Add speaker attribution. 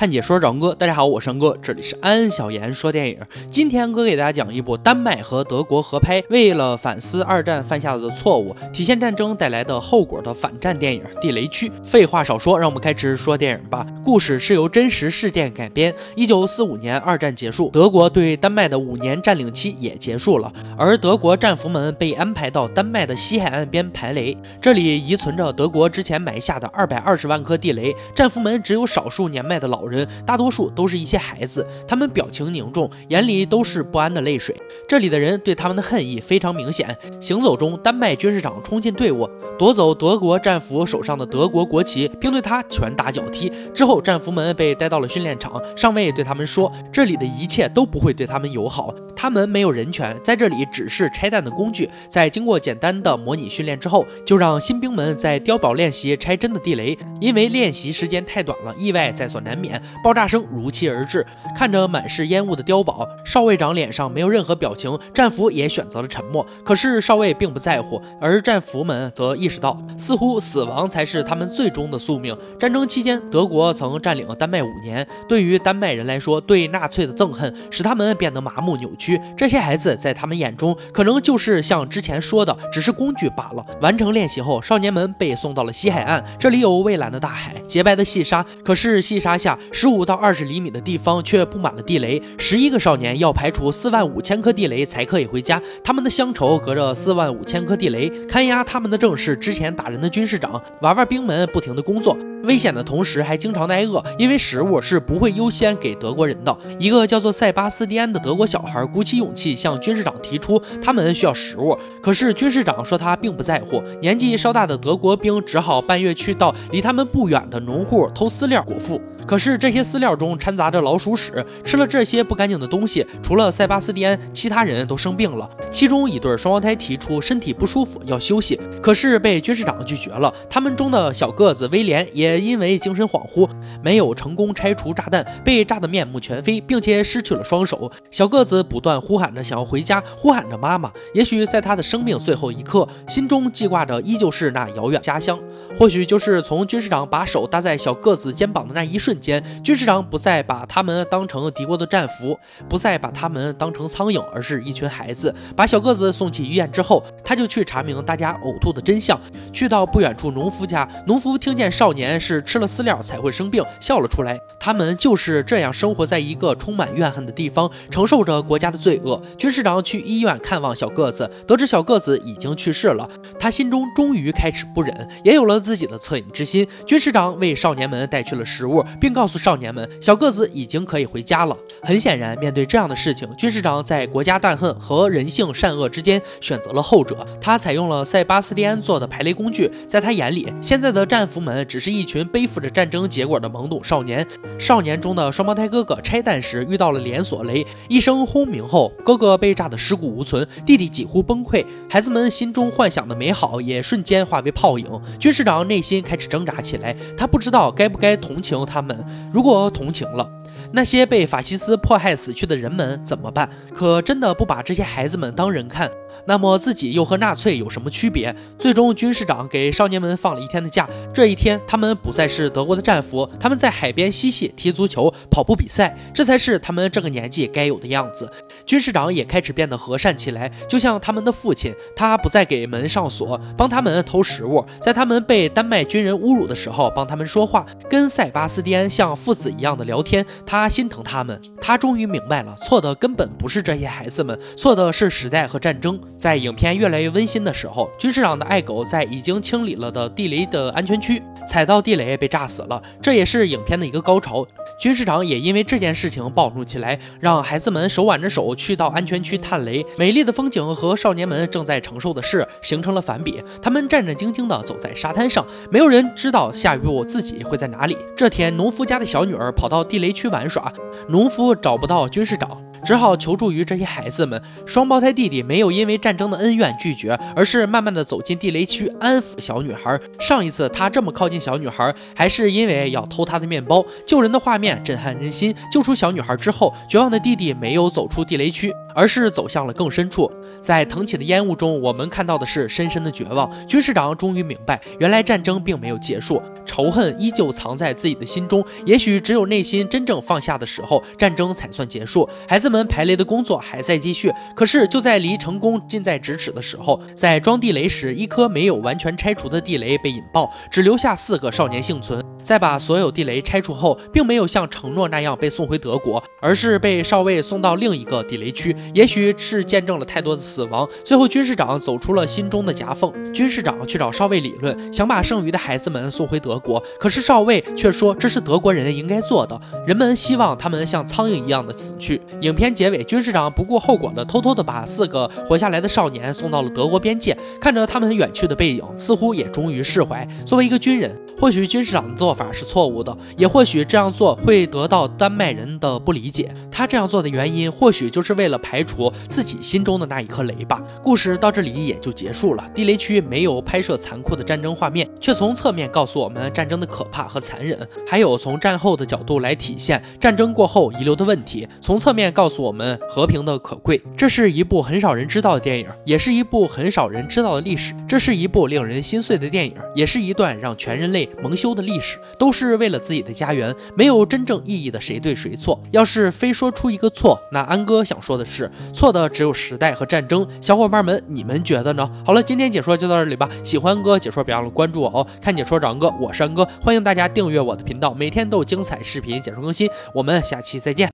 Speaker 1: 看解说，长哥，大家好，我是哥，这里是安小言说电影。今天哥给大家讲一部丹麦和德国合拍，为了反思二战犯下的错误，体现战争带来的后果的反战电影《地雷区》。废话少说，让我们开始说电影吧。故事是由真实事件改编。一九四五年，二战结束，德国对丹麦的五年占领期也结束了，而德国战俘们被安排到丹麦的西海岸边排雷，这里遗存着德国之前埋下的二百二十万颗地雷。战俘们只有少数年迈的老人。人大多数都是一些孩子，他们表情凝重，眼里都是不安的泪水。这里的人对他们的恨意非常明显。行走中，丹麦军事长冲进队伍，夺走德国战俘手上的德国国旗，并对他拳打脚踢。之后，战俘们被带到了训练场，上尉对他们说：“这里的一切都不会对他们友好。”他们没有人权，在这里只是拆弹的工具。在经过简单的模拟训练之后，就让新兵们在碉堡练习拆真的地雷。因为练习时间太短了，意外在所难免，爆炸声如期而至。看着满是烟雾的碉堡，少尉长脸上没有任何表情，战俘也选择了沉默。可是少尉并不在乎，而战俘们则意识到，似乎死亡才是他们最终的宿命。战争期间，德国曾占领丹麦五年，对于丹麦人来说，对纳粹的憎恨使他们变得麻木扭曲。这些孩子在他们眼中，可能就是像之前说的，只是工具罢了。完成练习后，少年们被送到了西海岸，这里有蔚蓝的大海、洁白的细沙。可是细沙下十五到二十厘米的地方却布满了地雷。十一个少年要排除四万五千颗地雷才可以回家。他们的乡愁隔着四万五千颗地雷，看押他们的正是之前打人的军士长。娃娃兵们不停的工作。危险的同时，还经常挨饿，因为食物是不会优先给德国人的。一个叫做塞巴斯蒂安的德国小孩鼓起勇气向军事长提出，他们需要食物。可是军事长说他并不在乎。年纪稍大的德国兵只好半夜去到离他们不远的农户偷饲料果腹。可是这些饲料中掺杂着老鼠屎，吃了这些不干净的东西，除了塞巴斯蒂安，其他人都生病了。其中一对双胞胎提出身体不舒服要休息，可是被军事长拒绝了。他们中的小个子威廉也因为精神恍惚，没有成功拆除炸弹，被炸得面目全非，并且失去了双手。小个子不断呼喊着想要回家，呼喊着妈妈。也许在他的生命最后一刻，心中记挂着依旧是那遥远家乡。或许就是从军事长把手搭在小个子肩膀的那一瞬。间，军事长不再把他们当成敌国的战俘，不再把他们当成苍蝇，而是一群孩子。把小个子送去医院之后，他就去查明大家呕吐的真相。去到不远处农夫家，农夫听见少年是吃了饲料才会生病，笑了出来。他们就是这样生活在一个充满怨恨的地方，承受着国家的罪恶。军事长去医院看望小个子，得知小个子已经去世了，他心中终于开始不忍，也有了自己的恻隐之心。军事长为少年们带去了食物，并告诉少年们，小个子已经可以回家了。很显然，面对这样的事情，军事长在国家大恨和人性善恶之间选择了后者。他采用了塞巴斯蒂安做的排雷工具，在他眼里，现在的战俘们只是一群背负着战争结果的懵懂少年。少年中的双胞胎哥哥拆弹时遇到了连锁雷，一声轰鸣后，哥哥被炸得尸骨无存，弟弟几乎崩溃。孩子们心中幻想的美好也瞬间化为泡影。军事长内心开始挣扎起来，他不知道该不该同情他们。如果同情了 那些被法西斯迫害死去的人们怎么办？可真的不把这些孩子们当人看？那么自己又和纳粹有什么区别？最终，军事长给少年们放了一天的假。这一天，他们不再是德国的战俘，他们在海边嬉戏、踢足球、跑步比赛，这才是他们这个年纪该有的样子。军事长也开始变得和善起来，就像他们的父亲。他不再给门上锁，帮他们偷食物，在他们被丹麦军人侮辱的时候帮他们说话，跟塞巴斯蒂安像父子一样的聊天。他心疼他们。他终于明白了，错的根本不是这些孩子们，错的是时代和战争。在影片越来越温馨的时候，军事长的爱狗在已经清理了的地雷的安全区踩到地雷被炸死了，这也是影片的一个高潮。军事长也因为这件事情暴怒起来，让孩子们手挽着手去到安全区探雷。美丽的风景和少年们正在承受的事形成了反比，他们战战兢兢地走在沙滩上，没有人知道下一步自己会在哪里。这天，农夫家的小女儿跑到地雷区玩耍，农夫找不到军事长。只好求助于这些孩子们。双胞胎弟弟没有因为战争的恩怨拒绝，而是慢慢的走进地雷区，安抚小女孩。上一次他这么靠近小女孩，还是因为要偷她的面包。救人的画面震撼人心。救出小女孩之后，绝望的弟弟没有走出地雷区，而是走向了更深处。在腾起的烟雾中，我们看到的是深深的绝望。军士长终于明白，原来战争并没有结束，仇恨依旧藏在自己的心中。也许只有内心真正放下的时候，战争才算结束。孩子门排雷的工作还在继续，可是就在离成功近在咫尺的时候，在装地雷时，一颗没有完全拆除的地雷被引爆，只留下四个少年幸存。在把所有地雷拆除后，并没有像承诺那样被送回德国，而是被少尉送到另一个地雷区。也许是见证了太多的死亡，最后军士长走出了心中的夹缝。军士长去找少尉理论，想把剩余的孩子们送回德国，可是少尉却说这是德国人应该做的。人们希望他们像苍蝇一样的死去。影片结尾，军士长不顾后果的偷偷的把四个活下来的少年送到了德国边界，看着他们远去的背影，似乎也终于释怀。作为一个军人，或许军士长的做法是错误的，也或许这样做会得到丹麦人的不理解。他这样做的原因，或许就是为了排除自己心中的那一颗雷吧。故事到这里也就结束了。地雷区没有拍摄残酷的战争画面，却从侧面告诉我们战争的可怕和残忍，还有从战后的角度来体现战争过后遗留的问题，从侧面告诉我们和平的可贵。这是一部很少人知道的电影，也是一部很少人知道的历史。这是一部令人心碎的电影，也是一段让全人类蒙羞的历史。都是为了自己的家园，没有真正意义的谁对谁错。要是非说出一个错，那安哥想说的是，错的只有时代和战争。小伙伴们，你们觉得呢？好了，今天解说就到这里吧。喜欢安哥解说，别忘了关注我哦。看解说找安哥，我是安哥，欢迎大家订阅我的频道，每天都有精彩视频解说更新。我们下期再见。